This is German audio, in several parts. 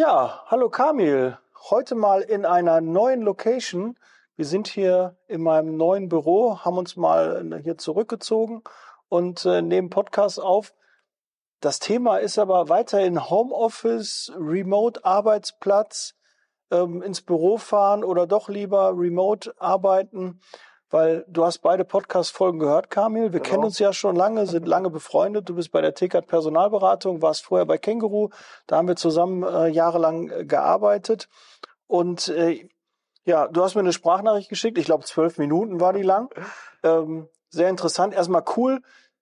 Ja, hallo Kamil. Heute mal in einer neuen Location. Wir sind hier in meinem neuen Büro, haben uns mal hier zurückgezogen und äh, nehmen Podcast auf. Das Thema ist aber weiterhin Homeoffice, Remote-Arbeitsplatz, ähm, ins Büro fahren oder doch lieber remote arbeiten. Weil du hast beide Podcast-Folgen gehört, Kamil. Wir genau. kennen uns ja schon lange, sind lange befreundet. Du bist bei der TKAT Personalberatung, warst vorher bei Känguru. Da haben wir zusammen äh, jahrelang äh, gearbeitet. Und äh, ja, du hast mir eine Sprachnachricht geschickt. Ich glaube, zwölf Minuten war die lang. Ähm, sehr interessant. Erstmal cool,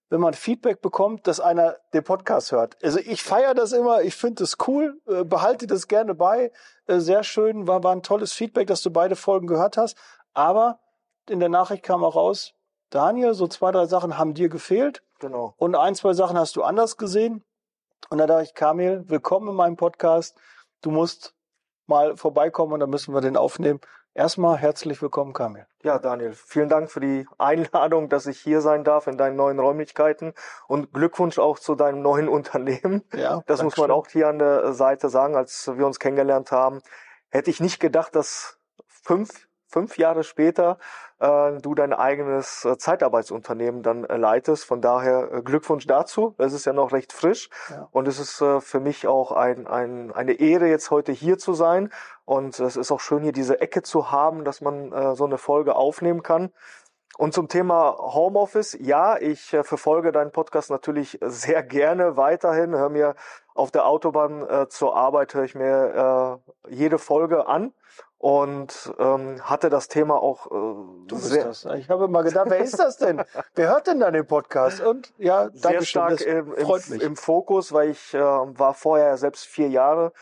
wenn man Feedback bekommt, dass einer den Podcast hört. Also ich feiere das immer, ich finde das cool, äh, behalte das gerne bei. Äh, sehr schön, war, war ein tolles Feedback, dass du beide Folgen gehört hast. Aber in der Nachricht kam auch raus, Daniel, so zwei, drei Sachen haben dir gefehlt. Genau. Und ein, zwei Sachen hast du anders gesehen. Und da dachte ich, Kamil, willkommen in meinem Podcast. Du musst mal vorbeikommen und dann müssen wir den aufnehmen. Erstmal herzlich willkommen, Kamil. Ja, Daniel, vielen Dank für die Einladung, dass ich hier sein darf in deinen neuen Räumlichkeiten und Glückwunsch auch zu deinem neuen Unternehmen. Ja, das muss man auch hier an der Seite sagen, als wir uns kennengelernt haben. Hätte ich nicht gedacht, dass fünf fünf Jahre später äh, du dein eigenes äh, Zeitarbeitsunternehmen dann äh, leitest. Von daher äh, Glückwunsch dazu. Es ist ja noch recht frisch ja. und es ist äh, für mich auch ein, ein, eine Ehre, jetzt heute hier zu sein. Und es ist auch schön, hier diese Ecke zu haben, dass man äh, so eine Folge aufnehmen kann. Und zum Thema Homeoffice, ja, ich äh, verfolge deinen Podcast natürlich sehr gerne weiterhin. Hör mir auf der Autobahn äh, zur Arbeit, höre ich mir äh, jede Folge an und ähm, hatte das Thema auch. Äh, du bist sehr, das. Ich habe mal gedacht, wer ist das denn? wer hört denn dann den Podcast? Und ja, sehr stark im, im, im, Fokus, weil ich äh, war vorher selbst vier Jahre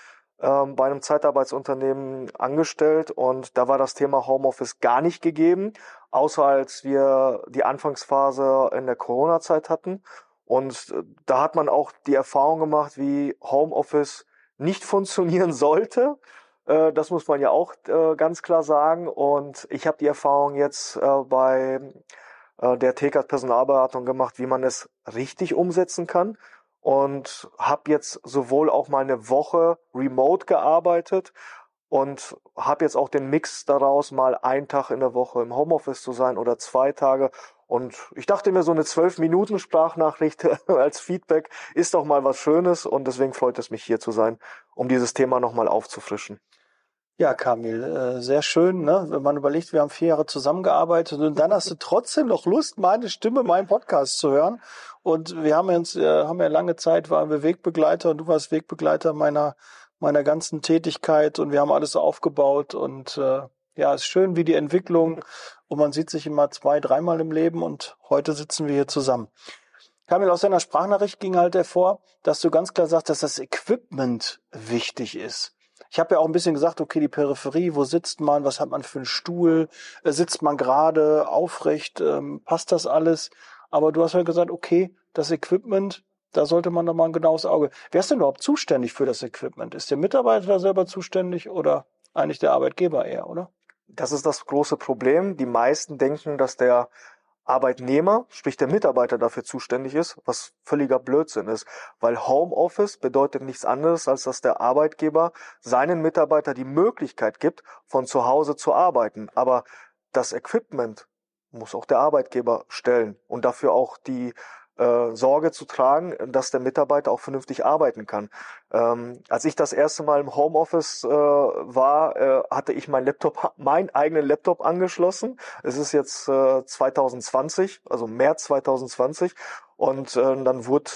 ähm, bei einem Zeitarbeitsunternehmen angestellt und da war das Thema Homeoffice gar nicht gegeben, außer als wir die Anfangsphase in der Corona-Zeit hatten. Und äh, da hat man auch die Erfahrung gemacht, wie Homeoffice nicht funktionieren sollte das muss man ja auch äh, ganz klar sagen. Und ich habe die Erfahrung jetzt äh, bei der TKAT Personalberatung gemacht, wie man es richtig umsetzen kann. Und habe jetzt sowohl auch mal eine Woche remote gearbeitet und habe jetzt auch den Mix daraus, mal einen Tag in der Woche im Homeoffice zu sein oder zwei Tage. Und ich dachte mir, so eine zwölf Minuten Sprachnachricht als Feedback ist doch mal was Schönes und deswegen freut es mich hier zu sein, um dieses Thema nochmal aufzufrischen. Ja, Kamil, äh, sehr schön, ne? wenn man überlegt, wir haben vier Jahre zusammengearbeitet und dann hast du trotzdem noch Lust, meine Stimme, meinen Podcast zu hören. Und wir haben uns, äh, haben ja lange Zeit, waren wir Wegbegleiter und du warst Wegbegleiter meiner, meiner ganzen Tätigkeit und wir haben alles aufgebaut und äh, ja, ist schön wie die Entwicklung und man sieht sich immer zwei, dreimal im Leben und heute sitzen wir hier zusammen. Kamil, aus deiner Sprachnachricht ging halt hervor, dass du ganz klar sagst, dass das Equipment wichtig ist. Ich habe ja auch ein bisschen gesagt, okay, die Peripherie, wo sitzt man, was hat man für einen Stuhl, äh, sitzt man gerade, aufrecht, ähm, passt das alles? Aber du hast ja gesagt, okay, das Equipment, da sollte man doch mal ein genaues Auge. Wer ist denn überhaupt zuständig für das Equipment? Ist der Mitarbeiter da selber zuständig oder eigentlich der Arbeitgeber eher, oder? Das ist das große Problem. Die meisten denken, dass der Arbeitnehmer, sprich der Mitarbeiter dafür zuständig ist, was völliger Blödsinn ist, weil Homeoffice bedeutet nichts anderes, als dass der Arbeitgeber seinen Mitarbeiter die Möglichkeit gibt, von zu Hause zu arbeiten. Aber das Equipment muss auch der Arbeitgeber stellen und dafür auch die äh, Sorge zu tragen, dass der Mitarbeiter auch vernünftig arbeiten kann. Ähm, als ich das erste Mal im Homeoffice äh, war, äh, hatte ich mein Laptop, meinen eigenen Laptop angeschlossen. Es ist jetzt äh, 2020, also März 2020, und äh, dann wurde,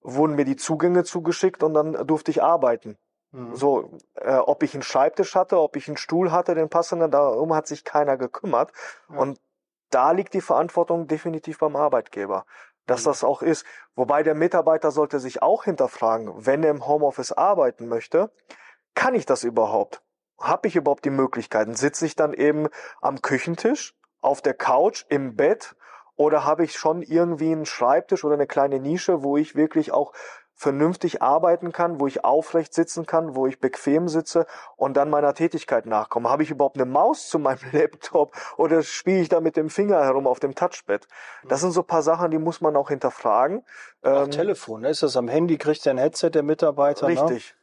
wurden mir die Zugänge zugeschickt und dann durfte ich arbeiten. Mhm. So, äh, ob ich einen Schreibtisch hatte, ob ich einen Stuhl hatte, den passenden, darum hat sich keiner gekümmert. Ja. Und da liegt die Verantwortung definitiv beim Arbeitgeber dass das auch ist. Wobei der Mitarbeiter sollte sich auch hinterfragen, wenn er im Homeoffice arbeiten möchte, kann ich das überhaupt? Habe ich überhaupt die Möglichkeiten? Sitze ich dann eben am Küchentisch, auf der Couch, im Bett oder habe ich schon irgendwie einen Schreibtisch oder eine kleine Nische, wo ich wirklich auch vernünftig arbeiten kann, wo ich aufrecht sitzen kann, wo ich bequem sitze und dann meiner Tätigkeit nachkomme. Habe ich überhaupt eine Maus zu meinem Laptop oder spiele ich da mit dem Finger herum auf dem Touchpad? Das sind so paar Sachen, die muss man auch hinterfragen. Ach, ähm, Telefon, ne? ist das am Handy, kriegt der ein Headset der Mitarbeiter? Ne? Richtig.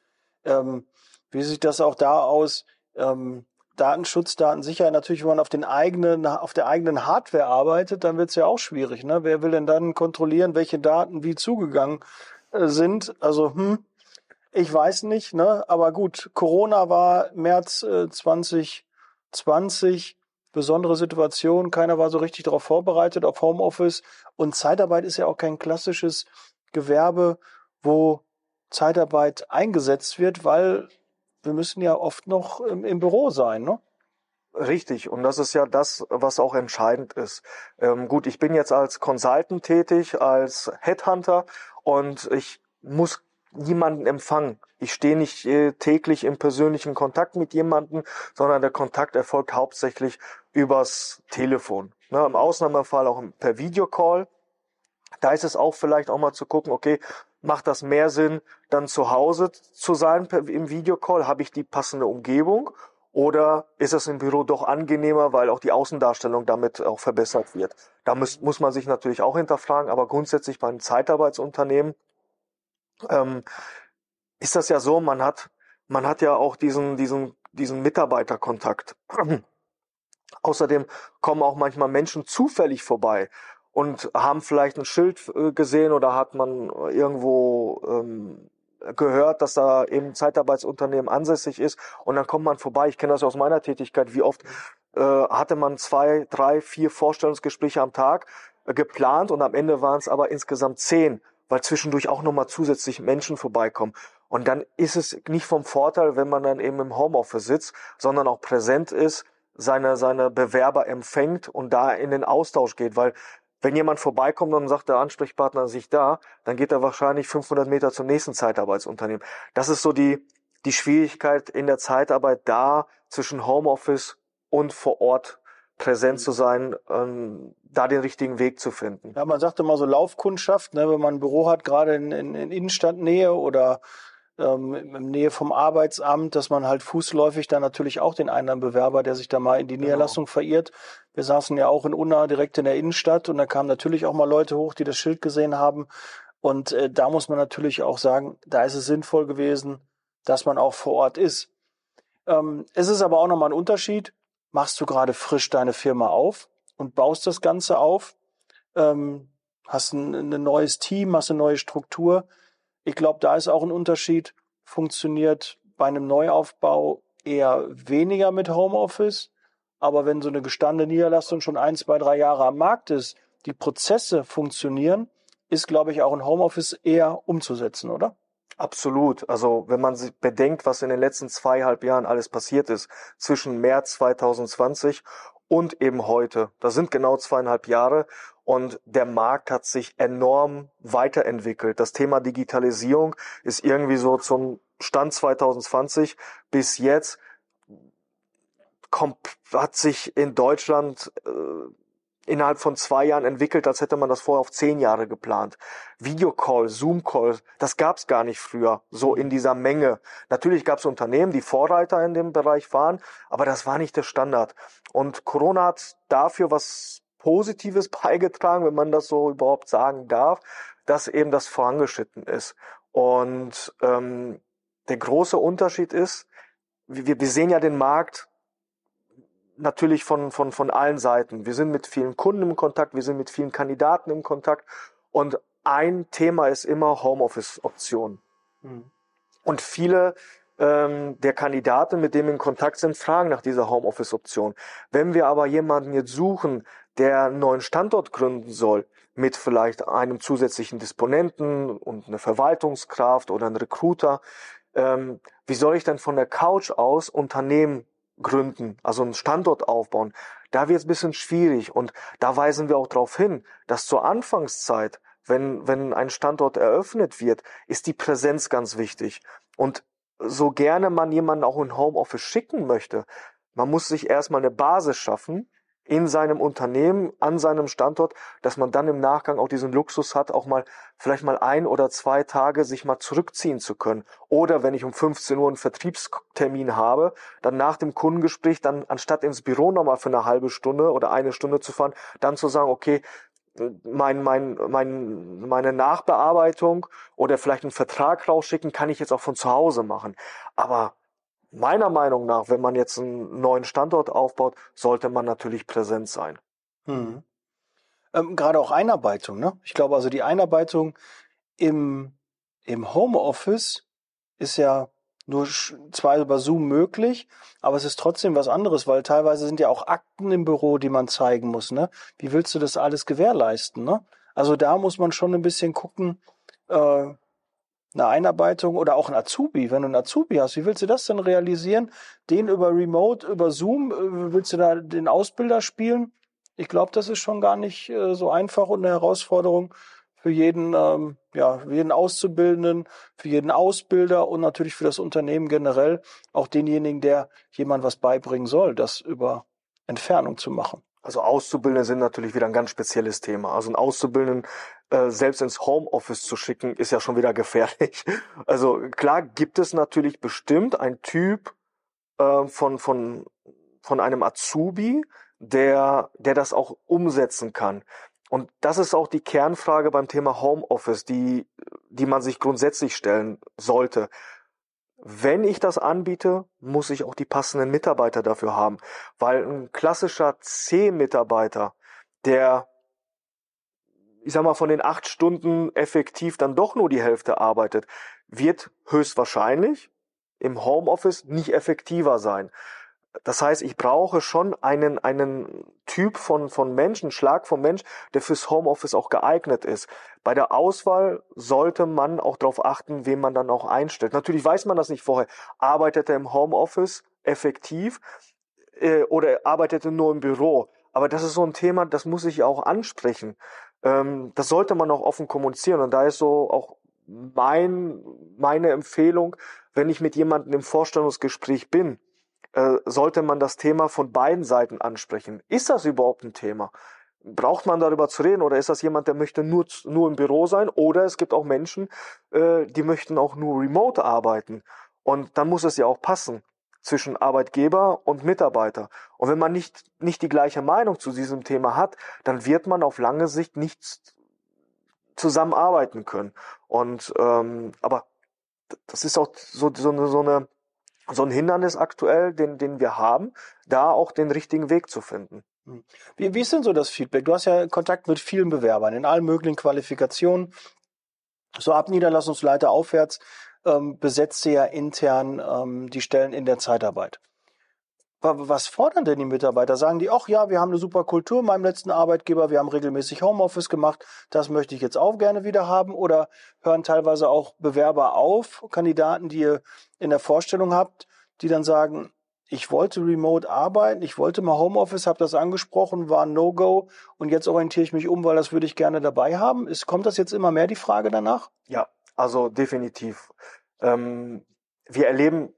Ne? Ähm, Wie sieht das auch da aus? Ähm, Datenschutz, Datensicherheit, natürlich, wenn man auf den eigenen, auf der eigenen Hardware arbeitet, dann wird es ja auch schwierig. Ne? Wer will denn dann kontrollieren, welche Daten wie zugegangen sind? Also, hm, ich weiß nicht, ne? Aber gut, Corona war März äh, 2020, besondere Situation, keiner war so richtig darauf vorbereitet, auf Homeoffice. Und Zeitarbeit ist ja auch kein klassisches Gewerbe, wo Zeitarbeit eingesetzt wird, weil wir müssen ja oft noch im, im Büro sein, ne? Richtig, und das ist ja das, was auch entscheidend ist. Ähm, gut, ich bin jetzt als Consultant tätig, als Headhunter und ich muss niemanden empfangen. Ich stehe nicht äh, täglich im persönlichen Kontakt mit jemandem, sondern der Kontakt erfolgt hauptsächlich übers Telefon. Ne, Im Ausnahmefall auch per Videocall. Da ist es auch vielleicht auch mal zu gucken, okay, macht das mehr Sinn, dann zu Hause zu sein im Videocall? Habe ich die passende Umgebung? Oder ist es im Büro doch angenehmer, weil auch die Außendarstellung damit auch verbessert wird? Da muss, muss man sich natürlich auch hinterfragen, aber grundsätzlich bei einem Zeitarbeitsunternehmen ähm, ist das ja so, man hat, man hat ja auch diesen, diesen, diesen Mitarbeiterkontakt. Außerdem kommen auch manchmal Menschen zufällig vorbei und haben vielleicht ein Schild äh, gesehen oder hat man irgendwo ähm, gehört, dass da eben Zeitarbeitsunternehmen ansässig ist und dann kommt man vorbei. Ich kenne das aus meiner Tätigkeit. Wie oft äh, hatte man zwei, drei, vier Vorstellungsgespräche am Tag äh, geplant und am Ende waren es aber insgesamt zehn, weil zwischendurch auch nochmal zusätzlich Menschen vorbeikommen. Und dann ist es nicht vom Vorteil, wenn man dann eben im Homeoffice sitzt, sondern auch präsent ist, seine, seine Bewerber empfängt und da in den Austausch geht, weil wenn jemand vorbeikommt und sagt der Ansprechpartner sich da, dann geht er wahrscheinlich 500 Meter zum nächsten Zeitarbeitsunternehmen. Das ist so die, die Schwierigkeit in der Zeitarbeit da zwischen Homeoffice und vor Ort präsent zu sein, ähm, da den richtigen Weg zu finden. Ja, man sagt immer so Laufkundschaft, ne, wenn man ein Büro hat, gerade in, in, in Innenstadtnähe oder ähm, in Nähe vom Arbeitsamt, dass man halt fußläufig dann natürlich auch den einen Bewerber, der sich da mal in die genau. Niederlassung verirrt. Wir saßen ja auch in Unna direkt in der Innenstadt und da kamen natürlich auch mal Leute hoch, die das Schild gesehen haben. Und äh, da muss man natürlich auch sagen, da ist es sinnvoll gewesen, dass man auch vor Ort ist. Ähm, es ist aber auch nochmal ein Unterschied. Machst du gerade frisch deine Firma auf und baust das Ganze auf, ähm, hast ein, ein neues Team, hast eine neue Struktur, ich glaube, da ist auch ein Unterschied. Funktioniert bei einem Neuaufbau eher weniger mit Homeoffice. Aber wenn so eine gestandene Niederlassung schon ein, zwei, drei Jahre am Markt ist, die Prozesse funktionieren, ist, glaube ich, auch ein Homeoffice eher umzusetzen, oder? Absolut. Also wenn man bedenkt, was in den letzten zweieinhalb Jahren alles passiert ist, zwischen März 2020 und eben heute. Das sind genau zweieinhalb Jahre und der Markt hat sich enorm weiterentwickelt. Das Thema Digitalisierung ist irgendwie so zum Stand 2020 bis jetzt hat sich in Deutschland äh, innerhalb von zwei Jahren entwickelt, als hätte man das vorher auf zehn Jahre geplant. Videocall, Zoom-Call, das gab's gar nicht früher, so in dieser Menge. Natürlich gab's Unternehmen, die Vorreiter in dem Bereich waren, aber das war nicht der Standard. Und Corona hat dafür was Positives beigetragen, wenn man das so überhaupt sagen darf, dass eben das vorangeschritten ist. Und ähm, der große Unterschied ist, wir, wir sehen ja den Markt natürlich von, von, von allen Seiten. Wir sind mit vielen Kunden im Kontakt, wir sind mit vielen Kandidaten im Kontakt und ein Thema ist immer Homeoffice-Option. Mhm. Und viele ähm, der Kandidaten, mit denen wir in Kontakt sind, fragen nach dieser Homeoffice-Option. Wenn wir aber jemanden jetzt suchen, der einen neuen Standort gründen soll, mit vielleicht einem zusätzlichen Disponenten und eine Verwaltungskraft oder einen Recruiter, ähm, wie soll ich denn von der Couch aus Unternehmen gründen, also einen Standort aufbauen, da wird es ein bisschen schwierig und da weisen wir auch darauf hin, dass zur Anfangszeit, wenn, wenn ein Standort eröffnet wird, ist die Präsenz ganz wichtig. Und so gerne man jemanden auch in Homeoffice schicken möchte, man muss sich erstmal eine Basis schaffen, in seinem Unternehmen, an seinem Standort, dass man dann im Nachgang auch diesen Luxus hat, auch mal vielleicht mal ein oder zwei Tage sich mal zurückziehen zu können. Oder wenn ich um 15 Uhr einen Vertriebstermin habe, dann nach dem Kundengespräch dann anstatt ins Büro nochmal für eine halbe Stunde oder eine Stunde zu fahren, dann zu sagen, okay, mein, mein, mein, meine Nachbearbeitung oder vielleicht einen Vertrag rausschicken, kann ich jetzt auch von zu Hause machen. Aber meiner Meinung nach, wenn man jetzt einen neuen Standort aufbaut, sollte man natürlich präsent sein. Hm. Ähm, gerade auch Einarbeitung, ne? Ich glaube also die Einarbeitung im, im Homeoffice ist ja nur zwar über Zoom möglich, aber es ist trotzdem was anderes, weil teilweise sind ja auch Akten im Büro, die man zeigen muss. Ne? Wie willst du das alles gewährleisten? Ne? Also da muss man schon ein bisschen gucken, äh, eine Einarbeitung oder auch ein Azubi. Wenn du einen Azubi hast, wie willst du das denn realisieren? Den über Remote, über Zoom, äh, willst du da den Ausbilder spielen? Ich glaube, das ist schon gar nicht äh, so einfach und eine Herausforderung für jeden, ähm, ja, für jeden Auszubildenden, für jeden Ausbilder und natürlich für das Unternehmen generell, auch denjenigen, der jemand was beibringen soll, das über Entfernung zu machen. Also Auszubildende sind natürlich wieder ein ganz spezielles Thema. Also ein Auszubildenden äh, selbst ins Homeoffice zu schicken, ist ja schon wieder gefährlich. Also klar gibt es natürlich bestimmt ein Typ äh, von, von, von einem Azubi, der, der das auch umsetzen kann. Und das ist auch die Kernfrage beim Thema Homeoffice, die, die man sich grundsätzlich stellen sollte. Wenn ich das anbiete, muss ich auch die passenden Mitarbeiter dafür haben, weil ein klassischer C-Mitarbeiter, der, ich sag mal, von den acht Stunden effektiv dann doch nur die Hälfte arbeitet, wird höchstwahrscheinlich im Homeoffice nicht effektiver sein. Das heißt, ich brauche schon einen, einen Typ von, von Menschen, Schlag von Mensch, der fürs Homeoffice auch geeignet ist. Bei der Auswahl sollte man auch darauf achten, wen man dann auch einstellt. Natürlich weiß man das nicht vorher. Arbeitet er im Homeoffice effektiv äh, oder arbeitet er nur im Büro? Aber das ist so ein Thema, das muss ich auch ansprechen. Ähm, das sollte man auch offen kommunizieren. Und da ist so auch mein, meine Empfehlung, wenn ich mit jemandem im Vorstellungsgespräch bin, äh, sollte man das Thema von beiden Seiten ansprechen. Ist das überhaupt ein Thema? Braucht man darüber zu reden oder ist das jemand, der möchte nur, nur im Büro sein? Oder es gibt auch Menschen, äh, die möchten auch nur remote arbeiten. Und dann muss es ja auch passen zwischen Arbeitgeber und Mitarbeiter. Und wenn man nicht, nicht die gleiche Meinung zu diesem Thema hat, dann wird man auf lange Sicht nicht zusammenarbeiten können. Und ähm, aber das ist auch so, so, so eine so ein Hindernis aktuell, den, den wir haben, da auch den richtigen Weg zu finden. Hm. Wie, wie ist denn so das Feedback? Du hast ja Kontakt mit vielen Bewerbern in allen möglichen Qualifikationen. So ab Niederlassungsleiter aufwärts ähm, besetzt ihr ja intern ähm, die Stellen in der Zeitarbeit. Was fordern denn die Mitarbeiter? Sagen die, ach ja, wir haben eine super Kultur in meinem letzten Arbeitgeber, wir haben regelmäßig Homeoffice gemacht, das möchte ich jetzt auch gerne wieder haben? Oder hören teilweise auch Bewerber auf, Kandidaten, die ihr in der Vorstellung habt, die dann sagen, ich wollte remote arbeiten, ich wollte mal Homeoffice, habe das angesprochen, war ein No-Go und jetzt orientiere ich mich um, weil das würde ich gerne dabei haben. Ist, kommt das jetzt immer mehr die Frage danach? Ja, also definitiv. Ähm, wir erleben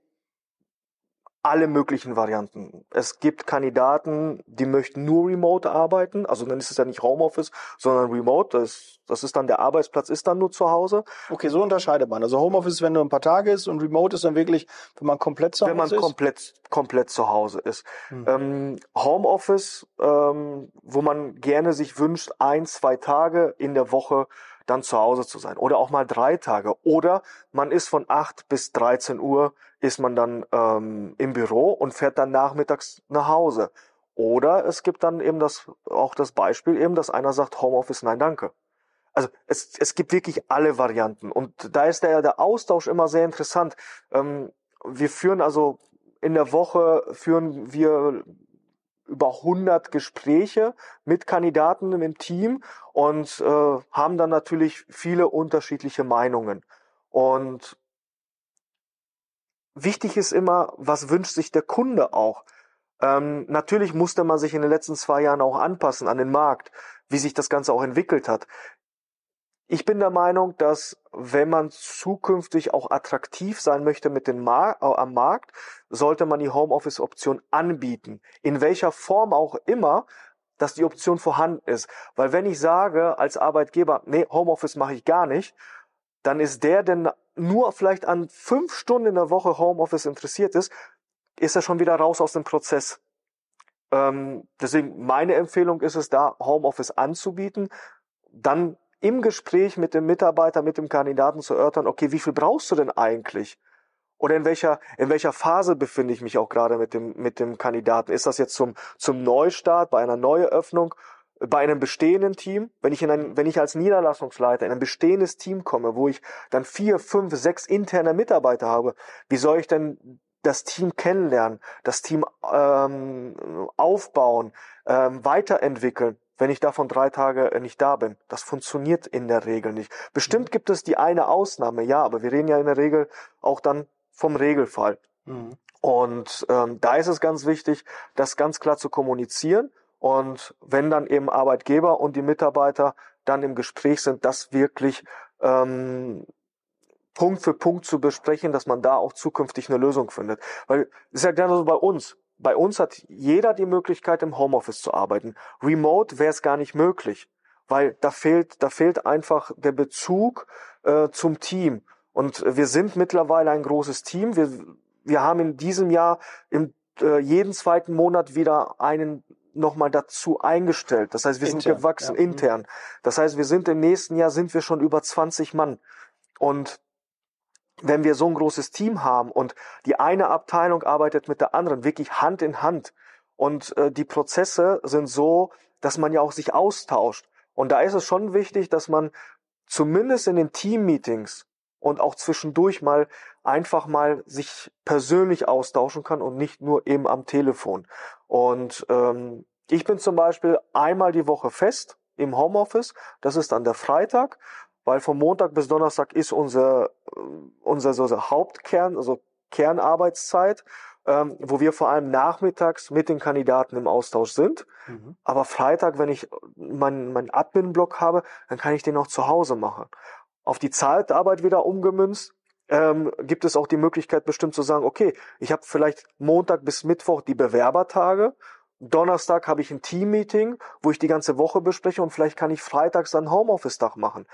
alle möglichen Varianten. Es gibt Kandidaten, die möchten nur remote arbeiten, also dann ist es ja nicht Homeoffice, sondern remote, das, das ist dann der Arbeitsplatz ist dann nur zu Hause. Okay, so unterscheidet man. Also Homeoffice ist, wenn nur ein paar Tage ist und remote ist dann wirklich, wenn man komplett zu Hause ist? Wenn man ist? komplett, komplett zu Hause ist. Hm. Ähm, Homeoffice, ähm, wo man gerne sich wünscht, ein, zwei Tage in der Woche dann zu Hause zu sein. Oder auch mal drei Tage. Oder man ist von acht bis 13 Uhr ist man dann ähm, im Büro und fährt dann nachmittags nach Hause. Oder es gibt dann eben das, auch das Beispiel eben, dass einer sagt, Homeoffice, nein, danke. Also es, es gibt wirklich alle Varianten. Und da ist der, der Austausch immer sehr interessant. Ähm, wir führen also in der Woche führen wir über 100 Gespräche mit Kandidaten im Team und äh, haben dann natürlich viele unterschiedliche Meinungen. Und wichtig ist immer, was wünscht sich der Kunde auch. Ähm, natürlich musste man sich in den letzten zwei Jahren auch anpassen an den Markt, wie sich das Ganze auch entwickelt hat. Ich bin der Meinung, dass wenn man zukünftig auch attraktiv sein möchte mit dem Mar äh, am Markt, sollte man die Homeoffice-Option anbieten. In welcher Form auch immer, dass die Option vorhanden ist. Weil wenn ich sage als Arbeitgeber, nee, Homeoffice mache ich gar nicht, dann ist der, der nur vielleicht an fünf Stunden in der Woche Homeoffice interessiert ist, ist er schon wieder raus aus dem Prozess. Ähm, deswegen meine Empfehlung ist es da, Homeoffice anzubieten, dann im Gespräch mit dem Mitarbeiter, mit dem Kandidaten zu erörtern, okay, wie viel brauchst du denn eigentlich? Oder in welcher, in welcher Phase befinde ich mich auch gerade mit dem, mit dem Kandidaten? Ist das jetzt zum, zum Neustart, bei einer Neueröffnung, bei einem bestehenden Team? Wenn ich in ein, wenn ich als Niederlassungsleiter in ein bestehendes Team komme, wo ich dann vier, fünf, sechs interne Mitarbeiter habe, wie soll ich denn das Team kennenlernen, das Team ähm, aufbauen, ähm, weiterentwickeln? Wenn ich davon drei Tage nicht da bin. Das funktioniert in der Regel nicht. Bestimmt gibt es die eine Ausnahme, ja, aber wir reden ja in der Regel auch dann vom Regelfall. Mhm. Und ähm, da ist es ganz wichtig, das ganz klar zu kommunizieren. Und wenn dann eben Arbeitgeber und die Mitarbeiter dann im Gespräch sind, das wirklich ähm, Punkt für Punkt zu besprechen, dass man da auch zukünftig eine Lösung findet. Weil es ist ja genauso bei uns. Bei uns hat jeder die Möglichkeit, im Homeoffice zu arbeiten. Remote wäre es gar nicht möglich, weil da fehlt, da fehlt einfach der Bezug äh, zum Team. Und wir sind mittlerweile ein großes Team. Wir, wir haben in diesem Jahr im, äh, jeden zweiten Monat wieder einen nochmal dazu eingestellt. Das heißt, wir intern, sind gewachsen ja. intern. Das heißt, wir sind im nächsten Jahr sind wir schon über 20 Mann. Und wenn wir so ein großes Team haben und die eine Abteilung arbeitet mit der anderen wirklich Hand in Hand und äh, die Prozesse sind so, dass man ja auch sich austauscht. Und da ist es schon wichtig, dass man zumindest in den Team-Meetings und auch zwischendurch mal einfach mal sich persönlich austauschen kann und nicht nur eben am Telefon. Und ähm, ich bin zum Beispiel einmal die Woche fest im Homeoffice. Das ist dann der Freitag, weil von Montag bis Donnerstag ist unser unser so Hauptkern, also Kernarbeitszeit, ähm, wo wir vor allem nachmittags mit den Kandidaten im Austausch sind. Mhm. Aber Freitag, wenn ich meinen mein Admin-Block habe, dann kann ich den auch zu Hause machen auf die Zeitarbeit wieder umgemünzt, ähm, gibt es auch die Möglichkeit bestimmt zu sagen, okay, ich habe vielleicht Montag bis Mittwoch die Bewerbertage, Donnerstag habe ich ein Teammeeting, wo ich die ganze Woche bespreche und vielleicht kann ich freitags dann Homeoffice-Tag machen.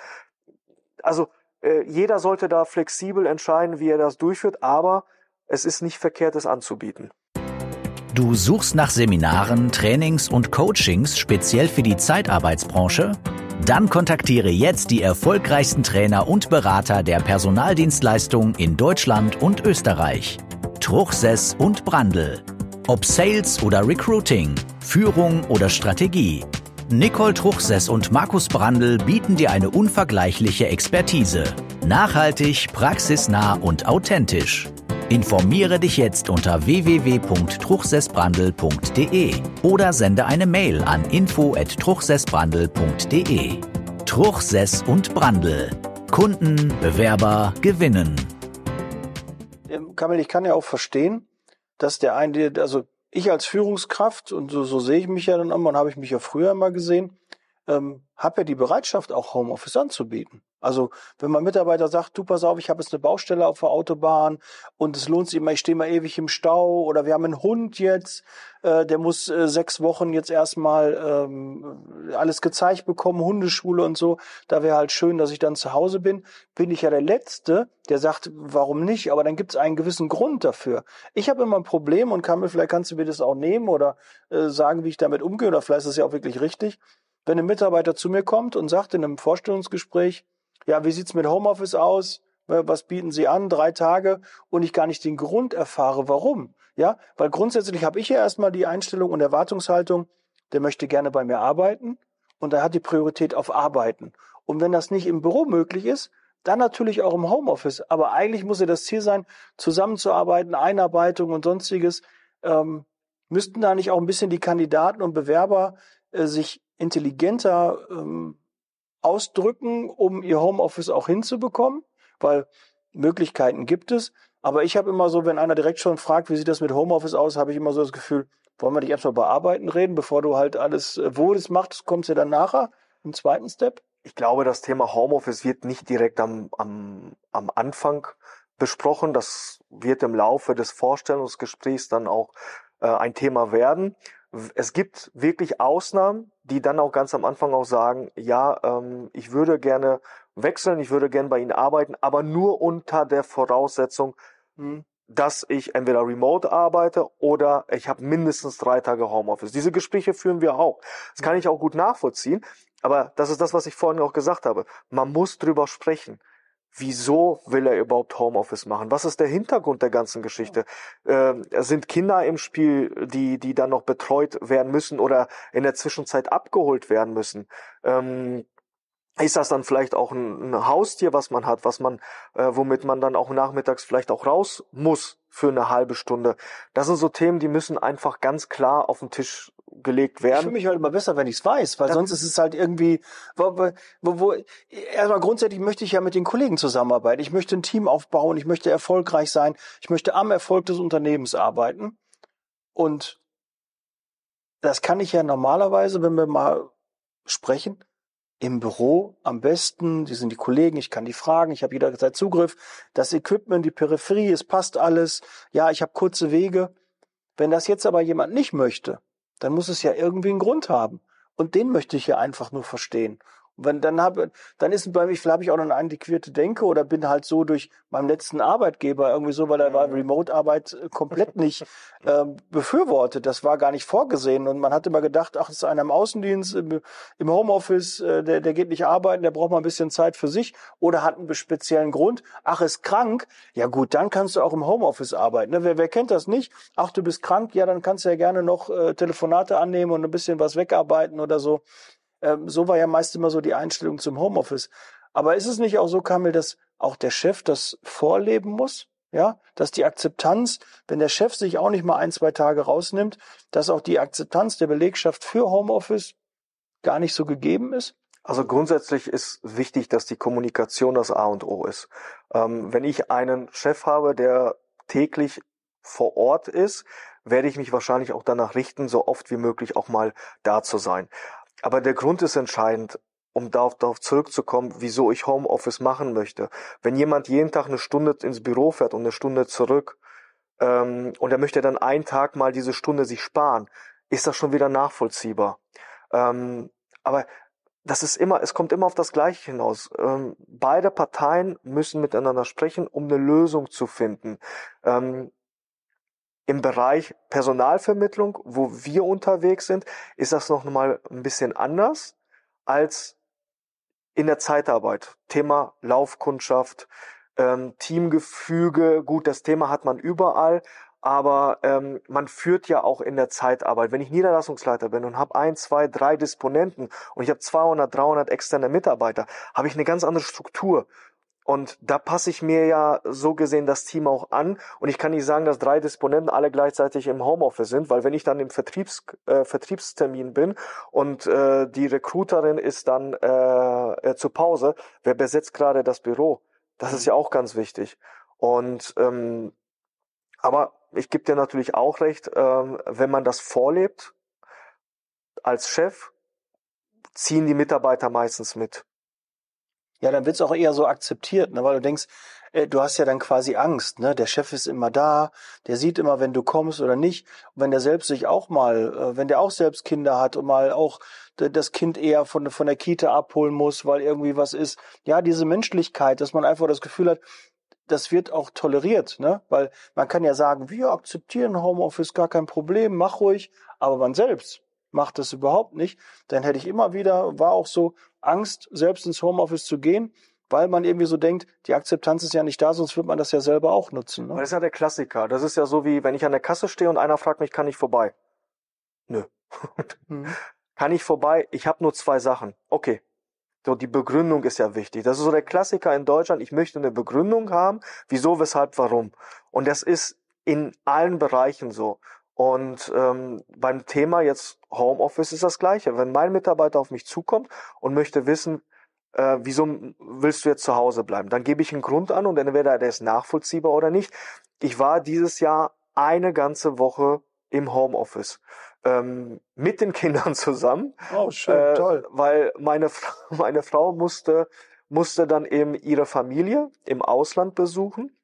Also äh, jeder sollte da flexibel entscheiden, wie er das durchführt, aber es ist nicht verkehrt, es anzubieten. Du suchst nach Seminaren, Trainings und Coachings speziell für die Zeitarbeitsbranche? Dann kontaktiere jetzt die erfolgreichsten Trainer und Berater der Personaldienstleistung in Deutschland und Österreich. Truchsess und Brandl. Ob Sales oder Recruiting, Führung oder Strategie. Nicole Truchsess und Markus Brandl bieten dir eine unvergleichliche Expertise. Nachhaltig, praxisnah und authentisch. Informiere dich jetzt unter www.truchsessbrandel.de oder sende eine Mail an info@truchsessbrandel.de. Truchsess und Brandel. Kunden, Bewerber gewinnen. Kamil, ich kann ja auch verstehen, dass der eine, also ich als Führungskraft, und so, so sehe ich mich ja dann immer, und habe ich mich ja früher immer gesehen, ähm, habe ja die Bereitschaft, auch Homeoffice anzubieten. Also wenn mein Mitarbeiter sagt, du pass auf, ich habe jetzt eine Baustelle auf der Autobahn und es lohnt sich immer, ich stehe mal ewig im Stau oder wir haben einen Hund jetzt, äh, der muss äh, sechs Wochen jetzt erstmal ähm, alles gezeigt bekommen, Hundeschule und so, da wäre halt schön, dass ich dann zu Hause bin, bin ich ja der Letzte, der sagt, warum nicht, aber dann gibt es einen gewissen Grund dafür. Ich habe immer ein Problem und kann vielleicht kannst du mir das auch nehmen oder äh, sagen, wie ich damit umgehe oder vielleicht ist es ja auch wirklich richtig. Wenn ein Mitarbeiter zu mir kommt und sagt in einem Vorstellungsgespräch, ja, wie sieht's mit Homeoffice aus? Was bieten Sie an? Drei Tage und ich gar nicht den Grund erfahre, warum. Ja, weil grundsätzlich habe ich ja erstmal die Einstellung und Erwartungshaltung, der möchte gerne bei mir arbeiten und er hat die Priorität auf Arbeiten. Und wenn das nicht im Büro möglich ist, dann natürlich auch im Homeoffice. Aber eigentlich muss ja das Ziel sein, zusammenzuarbeiten, Einarbeitung und sonstiges. Ähm, müssten da nicht auch ein bisschen die Kandidaten und Bewerber äh, sich intelligenter ähm, ausdrücken, um ihr Homeoffice auch hinzubekommen, weil Möglichkeiten gibt es. Aber ich habe immer so, wenn einer direkt schon fragt, wie sieht das mit Homeoffice aus, habe ich immer so das Gefühl, wollen wir dich erstmal bei Arbeiten reden, bevor du halt alles, äh, wo das machst, kommst du dann nachher im zweiten Step? Ich glaube, das Thema Homeoffice wird nicht direkt am, am, am Anfang besprochen. Das wird im Laufe des Vorstellungsgesprächs dann auch äh, ein Thema werden es gibt wirklich Ausnahmen, die dann auch ganz am Anfang auch sagen, ja, ähm, ich würde gerne wechseln, ich würde gerne bei Ihnen arbeiten, aber nur unter der Voraussetzung, hm, dass ich entweder remote arbeite oder ich habe mindestens drei Tage Homeoffice. Diese Gespräche führen wir auch. Das kann ich auch gut nachvollziehen, aber das ist das, was ich vorhin auch gesagt habe. Man muss drüber sprechen. Wieso will er überhaupt Homeoffice machen? Was ist der Hintergrund der ganzen Geschichte? Äh, sind Kinder im Spiel, die, die dann noch betreut werden müssen oder in der Zwischenzeit abgeholt werden müssen? Ähm, ist das dann vielleicht auch ein, ein, Haustier, was man hat, was man, äh, womit man dann auch nachmittags vielleicht auch raus muss für eine halbe Stunde? Das sind so Themen, die müssen einfach ganz klar auf den Tisch gelegt werden. Ich fühle mich halt immer besser, wenn ich es weiß, weil ja. sonst ist es halt irgendwie, wo, wo, wo, erstmal grundsätzlich möchte ich ja mit den Kollegen zusammenarbeiten. Ich möchte ein Team aufbauen, ich möchte erfolgreich sein, ich möchte am Erfolg des Unternehmens arbeiten. Und das kann ich ja normalerweise, wenn wir mal sprechen, im Büro am besten, die sind die Kollegen, ich kann die fragen, ich habe jederzeit Zugriff, das Equipment, die Peripherie, es passt alles, ja, ich habe kurze Wege. Wenn das jetzt aber jemand nicht möchte, dann muss es ja irgendwie einen Grund haben. Und den möchte ich ja einfach nur verstehen. Wenn dann habe, dann ist bei mir, vielleicht habe ich auch noch eine antiquierte Denke oder bin halt so durch meinen letzten Arbeitgeber irgendwie so, weil da war mhm. Remote-Arbeit äh, komplett nicht äh, befürwortet. Das war gar nicht vorgesehen. Und man hat immer gedacht, ach, das ist einer im Außendienst, im, im Homeoffice, äh, der, der geht nicht arbeiten, der braucht mal ein bisschen Zeit für sich oder hat einen speziellen Grund. Ach, ist krank. Ja gut, dann kannst du auch im Homeoffice arbeiten. Ne? Wer, wer kennt das nicht? Ach, du bist krank, ja, dann kannst du ja gerne noch äh, Telefonate annehmen und ein bisschen was wegarbeiten oder so. Ähm, so war ja meist immer so die Einstellung zum Homeoffice. Aber ist es nicht auch so, Kamil, dass auch der Chef das vorleben muss? Ja, dass die Akzeptanz, wenn der Chef sich auch nicht mal ein, zwei Tage rausnimmt, dass auch die Akzeptanz der Belegschaft für Homeoffice gar nicht so gegeben ist? Also grundsätzlich ist wichtig, dass die Kommunikation das A und O ist. Ähm, wenn ich einen Chef habe, der täglich vor Ort ist, werde ich mich wahrscheinlich auch danach richten, so oft wie möglich auch mal da zu sein. Aber der Grund ist entscheidend, um darauf, darauf zurückzukommen, wieso ich Homeoffice machen möchte. Wenn jemand jeden Tag eine Stunde ins Büro fährt und eine Stunde zurück ähm, und er möchte dann einen Tag mal diese Stunde sich sparen, ist das schon wieder nachvollziehbar. Ähm, aber das ist immer, es kommt immer auf das Gleiche hinaus. Ähm, beide Parteien müssen miteinander sprechen, um eine Lösung zu finden. Ähm, im Bereich Personalvermittlung, wo wir unterwegs sind, ist das noch mal ein bisschen anders als in der Zeitarbeit. Thema Laufkundschaft, ähm, Teamgefüge, gut, das Thema hat man überall, aber ähm, man führt ja auch in der Zeitarbeit. Wenn ich Niederlassungsleiter bin und habe ein, zwei, drei Disponenten und ich habe 200, 300 externe Mitarbeiter, habe ich eine ganz andere Struktur. Und da passe ich mir ja so gesehen das Team auch an. Und ich kann nicht sagen, dass drei Disponenten alle gleichzeitig im Homeoffice sind, weil wenn ich dann im Vertriebs, äh, Vertriebstermin bin und äh, die Recruiterin ist dann äh, äh, zur Pause, wer besetzt gerade das Büro? Das ist ja auch ganz wichtig. Und ähm, aber ich gebe dir natürlich auch recht, ähm, wenn man das vorlebt als Chef, ziehen die Mitarbeiter meistens mit. Ja, dann wird's auch eher so akzeptiert, ne? weil du denkst, äh, du hast ja dann quasi Angst, ne? Der Chef ist immer da, der sieht immer, wenn du kommst oder nicht. Und wenn der selbst sich auch mal, äh, wenn der auch selbst Kinder hat und mal auch das Kind eher von, von der Kita abholen muss, weil irgendwie was ist. Ja, diese Menschlichkeit, dass man einfach das Gefühl hat, das wird auch toleriert, ne? Weil man kann ja sagen, wir akzeptieren Homeoffice, gar kein Problem, mach ruhig, aber man selbst macht das überhaupt nicht. Dann hätte ich immer wieder, war auch so, Angst, selbst ins Homeoffice zu gehen, weil man irgendwie so denkt, die Akzeptanz ist ja nicht da, sonst wird man das ja selber auch nutzen. Ne? Das ist ja der Klassiker. Das ist ja so wie, wenn ich an der Kasse stehe und einer fragt mich, kann ich vorbei? Nö. mhm. Kann ich vorbei? Ich habe nur zwei Sachen. Okay. So, die Begründung ist ja wichtig. Das ist so der Klassiker in Deutschland. Ich möchte eine Begründung haben. Wieso, weshalb, warum? Und das ist in allen Bereichen so. Und ähm, beim Thema jetzt Homeoffice ist das Gleiche. Wenn mein Mitarbeiter auf mich zukommt und möchte wissen, äh, wieso willst du jetzt zu Hause bleiben, dann gebe ich einen Grund an und entweder der ist nachvollziehbar oder nicht. Ich war dieses Jahr eine ganze Woche im Homeoffice ähm, mit den Kindern zusammen. Oh, schön, äh, toll. Weil meine, meine Frau musste, musste dann eben ihre Familie im Ausland besuchen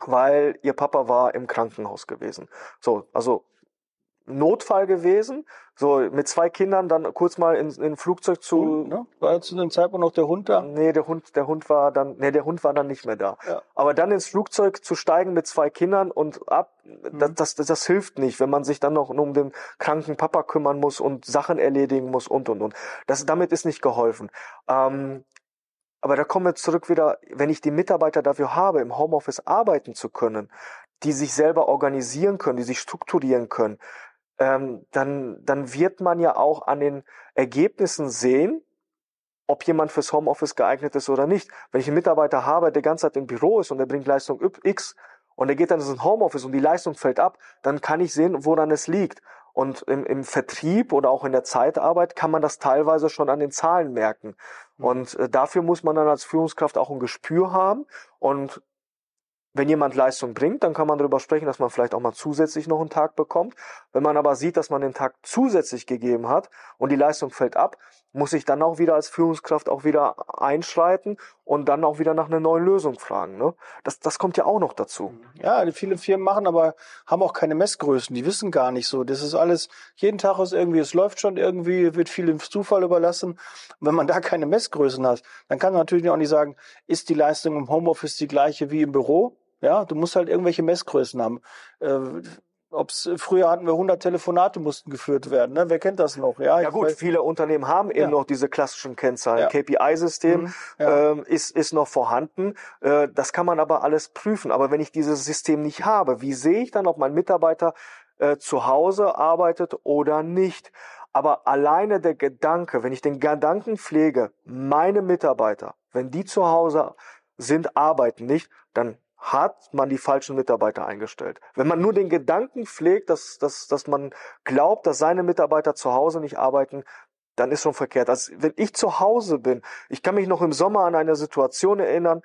weil ihr Papa war im Krankenhaus gewesen. So, also Notfall gewesen, so mit zwei Kindern dann kurz mal in, in ein Flugzeug zu. Hund, ne? War zu dem Zeitpunkt noch der Hund da? Nee, der Hund, der Hund war dann, nee, der Hund war dann nicht mehr da. Ja. Aber dann ins Flugzeug zu steigen mit zwei Kindern und ab, mhm. das, das, das, das hilft nicht, wenn man sich dann noch um den kranken Papa kümmern muss und Sachen erledigen muss und und und. Das, damit ist nicht geholfen. Ähm, Aber da kommen wir zurück wieder, wenn ich die Mitarbeiter dafür habe, im Homeoffice arbeiten zu können, die sich selber organisieren können, die sich strukturieren können, ähm, dann, dann wird man ja auch an den Ergebnissen sehen, ob jemand fürs Homeoffice geeignet ist oder nicht. Wenn ich einen Mitarbeiter habe, der ganze Zeit im Büro ist und der bringt Leistung X und er geht dann ins Homeoffice und die Leistung fällt ab, dann kann ich sehen, woran es liegt. Und im, im Vertrieb oder auch in der Zeitarbeit kann man das teilweise schon an den Zahlen merken. Mhm. Und äh, dafür muss man dann als Führungskraft auch ein Gespür haben. Und wenn jemand Leistung bringt, dann kann man darüber sprechen, dass man vielleicht auch mal zusätzlich noch einen Tag bekommt. Wenn man aber sieht, dass man den Tag zusätzlich gegeben hat und die Leistung fällt ab, muss ich dann auch wieder als Führungskraft auch wieder einschreiten und dann auch wieder nach einer neuen Lösung fragen. Ne? Das, das kommt ja auch noch dazu. Ja, viele Firmen machen aber, haben auch keine Messgrößen, die wissen gar nicht so. Das ist alles, jeden Tag ist irgendwie, es läuft schon irgendwie, wird viel im Zufall überlassen. Und wenn man da keine Messgrößen hat, dann kann man natürlich auch nicht sagen, ist die Leistung im Homeoffice die gleiche wie im Büro? Ja, du musst halt irgendwelche Messgrößen haben. Äh, ob's, früher hatten wir 100 Telefonate mussten geführt werden. Ne? Wer kennt das noch? Ja, ja gut, weiß. viele Unternehmen haben eben ja. noch diese klassischen Kennzahlen. Ja. KPI-System mhm. ja. ähm, ist, ist noch vorhanden. Äh, das kann man aber alles prüfen. Aber wenn ich dieses System nicht habe, wie sehe ich dann, ob mein Mitarbeiter äh, zu Hause arbeitet oder nicht? Aber alleine der Gedanke, wenn ich den Gedanken pflege, meine Mitarbeiter, wenn die zu Hause sind, arbeiten nicht, dann hat man die falschen Mitarbeiter eingestellt. Wenn man nur den Gedanken pflegt, dass, dass, dass man glaubt, dass seine Mitarbeiter zu Hause nicht arbeiten, dann ist schon verkehrt. Also wenn ich zu Hause bin, ich kann mich noch im Sommer an eine Situation erinnern,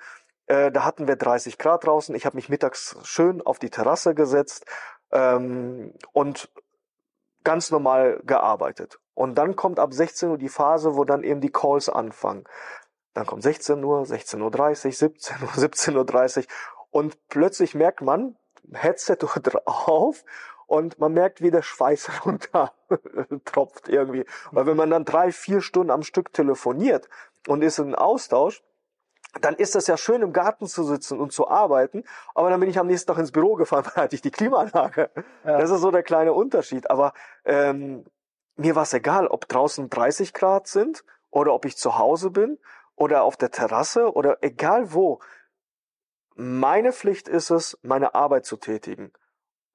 äh, da hatten wir 30 Grad draußen, ich habe mich mittags schön auf die Terrasse gesetzt ähm, und ganz normal gearbeitet. Und dann kommt ab 16 Uhr die Phase, wo dann eben die Calls anfangen. Dann kommt 16 Uhr, 16.30 Uhr, 17 Uhr, 17.30 Uhr und plötzlich merkt man, Headset drauf und man merkt, wie der Schweiß runter tropft irgendwie. Weil wenn man dann drei, vier Stunden am Stück telefoniert und ist in Austausch, dann ist das ja schön im Garten zu sitzen und zu arbeiten, aber dann bin ich am nächsten Tag ins Büro gefahren, weil hatte ich die Klimaanlage. Ja. Das ist so der kleine Unterschied. Aber ähm, mir war es egal, ob draußen 30 Grad sind oder ob ich zu Hause bin oder auf der Terrasse oder egal wo. Meine Pflicht ist es, meine Arbeit zu tätigen.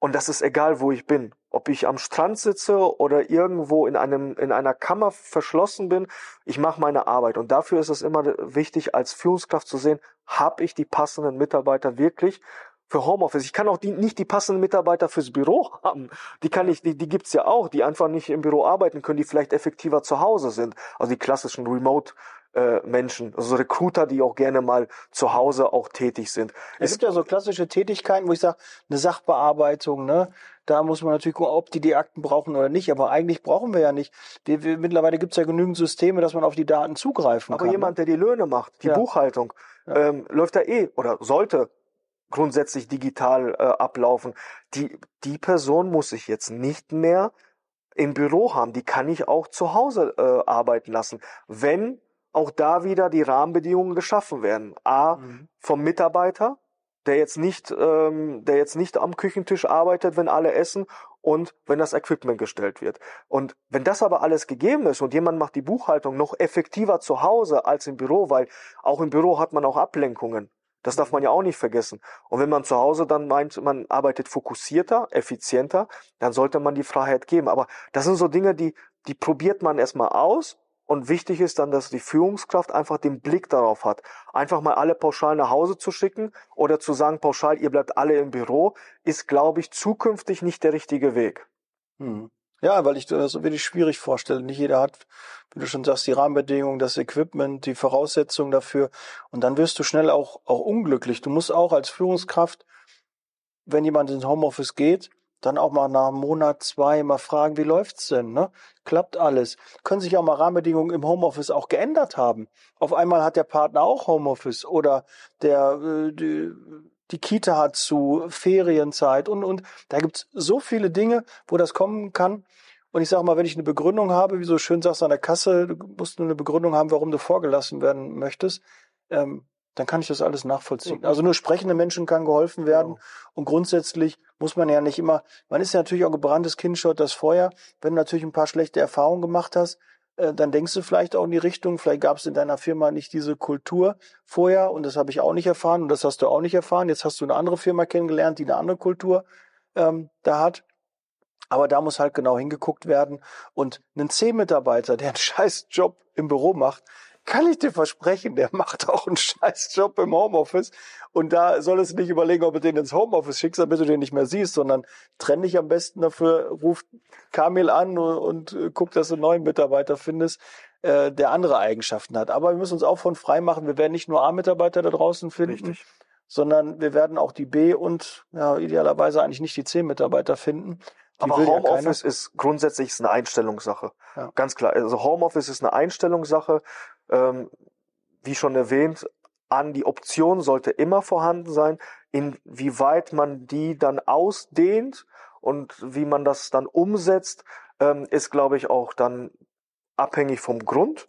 Und das ist egal, wo ich bin. Ob ich am Strand sitze oder irgendwo in einem, in einer Kammer verschlossen bin. Ich mache meine Arbeit. Und dafür ist es immer wichtig, als Führungskraft zu sehen, habe ich die passenden Mitarbeiter wirklich für Homeoffice. Ich kann auch die, nicht die passenden Mitarbeiter fürs Büro haben. Die kann ich, die, die gibt's ja auch, die einfach nicht im Büro arbeiten können, die vielleicht effektiver zu Hause sind. Also die klassischen Remote äh, Menschen, also Recruiter, die auch gerne mal zu Hause auch tätig sind. Es, es gibt ja so klassische Tätigkeiten, wo ich sage, eine Sachbearbeitung, ne? Da muss man natürlich gucken, ob die die Akten brauchen oder nicht. Aber eigentlich brauchen wir ja nicht. Wir, wir, mittlerweile gibt es ja genügend Systeme, dass man auf die Daten zugreifen Aber kann. Aber jemand, ne? der die Löhne macht, die ja. Buchhaltung, ja. Ähm, läuft da eh oder sollte grundsätzlich digital äh, ablaufen. Die, die Person muss sich jetzt nicht mehr im Büro haben. Die kann ich auch zu Hause äh, arbeiten lassen, wenn auch da wieder die Rahmenbedingungen geschaffen werden. A, mhm. vom Mitarbeiter, der jetzt nicht, ähm, der jetzt nicht am Küchentisch arbeitet, wenn alle essen und wenn das Equipment gestellt wird. Und wenn das aber alles gegeben ist und jemand macht die Buchhaltung noch effektiver zu Hause als im Büro, weil auch im Büro hat man auch Ablenkungen. Das darf man ja auch nicht vergessen. Und wenn man zu Hause dann meint, man arbeitet fokussierter, effizienter, dann sollte man die Freiheit geben. Aber das sind so Dinge, die, die probiert man erstmal aus und wichtig ist dann, dass die Führungskraft einfach den Blick darauf hat. Einfach mal alle pauschal nach Hause zu schicken oder zu sagen, pauschal, ihr bleibt alle im Büro, ist, glaube ich, zukünftig nicht der richtige Weg. Hm. Ja, weil ich das wirklich schwierig vorstelle. Nicht jeder hat, wie du schon sagst, die Rahmenbedingungen, das Equipment, die Voraussetzungen dafür. Und dann wirst du schnell auch, auch unglücklich. Du musst auch als Führungskraft, wenn jemand ins Homeoffice geht, dann auch mal nach einem Monat, zwei mal fragen, wie läuft's denn? Ne? Klappt alles? Können sich auch mal Rahmenbedingungen im Homeoffice auch geändert haben? Auf einmal hat der Partner auch Homeoffice oder der äh, die, die Kita hat zu Ferienzeit und und da gibt's so viele Dinge, wo das kommen kann. Und ich sage mal, wenn ich eine Begründung habe, wie so schön sagst an der Kasse, du musst nur eine Begründung haben, warum du vorgelassen werden möchtest, ähm, dann kann ich das alles nachvollziehen. Also nur sprechende Menschen kann geholfen werden. Genau. Und grundsätzlich muss man ja nicht immer, man ist ja natürlich auch gebranntes Kind, schaut das Feuer. Wenn du natürlich ein paar schlechte Erfahrungen gemacht hast, äh, dann denkst du vielleicht auch in die Richtung, vielleicht gab es in deiner Firma nicht diese Kultur vorher und das habe ich auch nicht erfahren und das hast du auch nicht erfahren. Jetzt hast du eine andere Firma kennengelernt, die eine andere Kultur ähm, da hat. Aber da muss halt genau hingeguckt werden. Und ein C-Mitarbeiter, der einen scheiß Job im Büro macht, kann ich dir versprechen, der macht auch einen scheiß Job im Homeoffice. Und da solltest du nicht überlegen, ob du den ins Homeoffice schickst, damit du den nicht mehr siehst, sondern trenn dich am besten dafür, ruf Kamil an und, und äh, guck, dass du einen neuen Mitarbeiter findest, äh, der andere Eigenschaften hat. Aber wir müssen uns auch von frei machen. Wir werden nicht nur A-Mitarbeiter da draußen finden, Richtig. sondern wir werden auch die B und ja, idealerweise eigentlich nicht die C-Mitarbeiter finden. Die Aber Homeoffice ja ist grundsätzlich eine Einstellungssache. Ja. Ganz klar. Also Homeoffice ist eine Einstellungssache. Ähm, wie schon erwähnt, an die Option sollte immer vorhanden sein. Inwieweit man die dann ausdehnt und wie man das dann umsetzt, ähm, ist, glaube ich, auch dann abhängig vom Grund,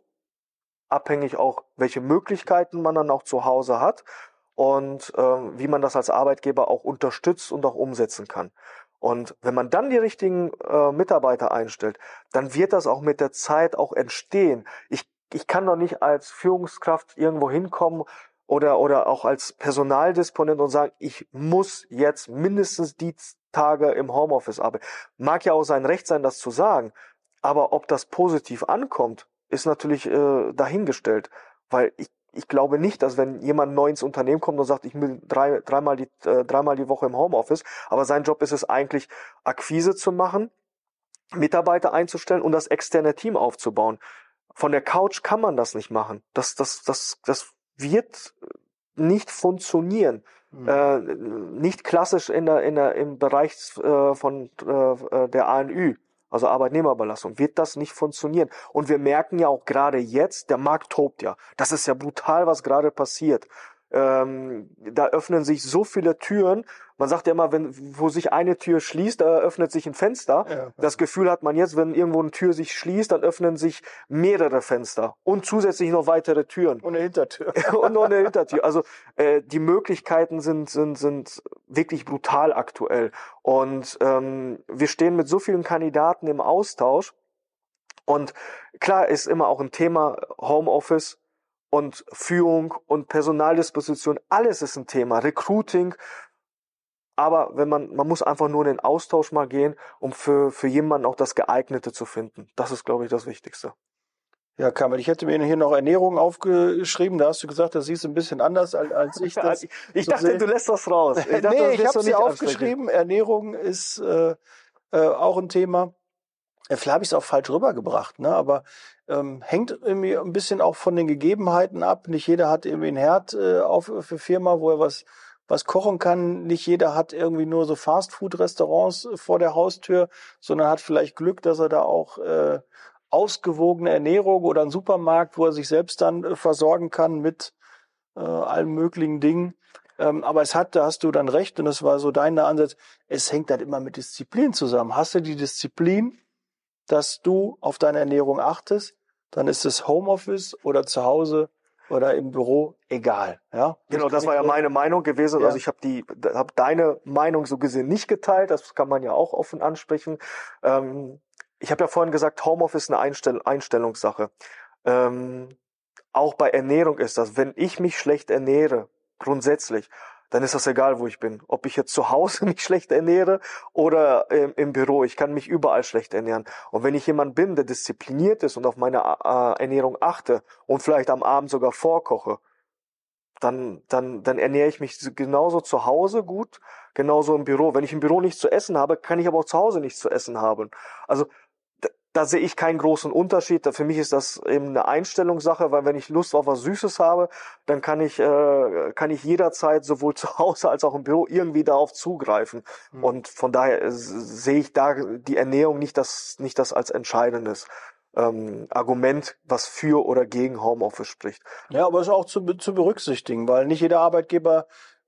abhängig auch, welche Möglichkeiten man dann auch zu Hause hat und ähm, wie man das als Arbeitgeber auch unterstützt und auch umsetzen kann. Und wenn man dann die richtigen äh, Mitarbeiter einstellt, dann wird das auch mit der Zeit auch entstehen. Ich, ich kann doch nicht als Führungskraft irgendwo hinkommen oder, oder auch als Personaldisponent und sagen, ich muss jetzt mindestens die Tage im Homeoffice arbeiten. Mag ja auch sein Recht sein, das zu sagen. Aber ob das positiv ankommt, ist natürlich äh, dahingestellt. Weil ich ich glaube nicht, dass wenn jemand neu ins Unternehmen kommt und sagt, ich will drei, dreimal, die, äh, dreimal die Woche im Homeoffice, aber sein Job ist es eigentlich, Akquise zu machen, Mitarbeiter einzustellen und das externe Team aufzubauen. Von der Couch kann man das nicht machen. Das, das, das, das wird nicht funktionieren. Mhm. Äh, nicht klassisch in der, in der, im Bereich äh, von äh, der ANÜ also Arbeitnehmerbelastung, wird das nicht funktionieren. Und wir merken ja auch gerade jetzt, der Markt tobt ja. Das ist ja brutal, was gerade passiert. Ähm, da öffnen sich so viele Türen. Man sagt ja immer, wenn wo sich eine Tür schließt, da öffnet sich ein Fenster. Ja. Das Gefühl hat man jetzt, wenn irgendwo eine Tür sich schließt, dann öffnen sich mehrere Fenster und zusätzlich noch weitere Türen. Und eine Hintertür. und noch eine Hintertür. Also äh, die Möglichkeiten sind sind sind wirklich brutal aktuell. Und ähm, wir stehen mit so vielen Kandidaten im Austausch. Und klar ist immer auch ein Thema Homeoffice und Führung und Personaldisposition, alles ist ein Thema, Recruiting. Aber wenn man, man muss einfach nur in den Austausch mal gehen, um für, für jemanden auch das Geeignete zu finden. Das ist, glaube ich, das Wichtigste. Ja, Kamil, ich hätte mir hier noch Ernährung aufgeschrieben. Da hast du gesagt, das siehst du ein bisschen anders als, als ich das. ich so dachte, sehe. du lässt das raus. Ich dachte, nee, ich habe sie aufgeschrieben. Ernährung ist äh, äh, auch ein Thema. Vielleicht habe ich es auch falsch rübergebracht, ne? aber ähm, hängt irgendwie ein bisschen auch von den Gegebenheiten ab. Nicht jeder hat irgendwie einen Herd äh, auf für Firma, wo er was was kochen kann. Nicht jeder hat irgendwie nur so Fastfood-Restaurants vor der Haustür, sondern hat vielleicht Glück, dass er da auch äh, ausgewogene Ernährung oder einen Supermarkt, wo er sich selbst dann äh, versorgen kann mit äh, allen möglichen Dingen. Ähm, aber es hat, da hast du dann recht, und das war so dein Ansatz, es hängt halt immer mit Disziplin zusammen. Hast du die Disziplin, dass du auf deine Ernährung achtest, dann ist es Homeoffice oder zu Hause oder im Büro egal. Ja, genau, das war ja meine Meinung gewesen. Ja. Also ich habe die, habe deine Meinung so gesehen nicht geteilt. Das kann man ja auch offen ansprechen. Ähm, ich habe ja vorhin gesagt, Homeoffice ist eine Einstell Einstellungssache. Ähm, auch bei Ernährung ist das, wenn ich mich schlecht ernähre, grundsätzlich, dann ist das egal, wo ich bin. Ob ich jetzt zu Hause mich schlecht ernähre oder im, im Büro. Ich kann mich überall schlecht ernähren. Und wenn ich jemand bin, der diszipliniert ist und auf meine äh, Ernährung achte und vielleicht am Abend sogar vorkoche, dann, dann, dann ernähre ich mich genauso zu Hause gut, genauso im Büro. Wenn ich im Büro nichts zu essen habe, kann ich aber auch zu Hause nichts zu essen haben. Also da sehe ich keinen großen Unterschied. Für mich ist das eben eine Einstellungssache, weil wenn ich Lust auf was Süßes habe, dann kann ich, äh, kann ich jederzeit sowohl zu Hause als auch im Büro irgendwie darauf zugreifen. Mhm. Und von daher sehe ich da die Ernährung nicht das, nicht das als entscheidendes. Ähm, Argument, was für oder gegen Homeoffice spricht. Ja, aber es ist auch zu, zu berücksichtigen, weil nicht jeder Arbeitgeber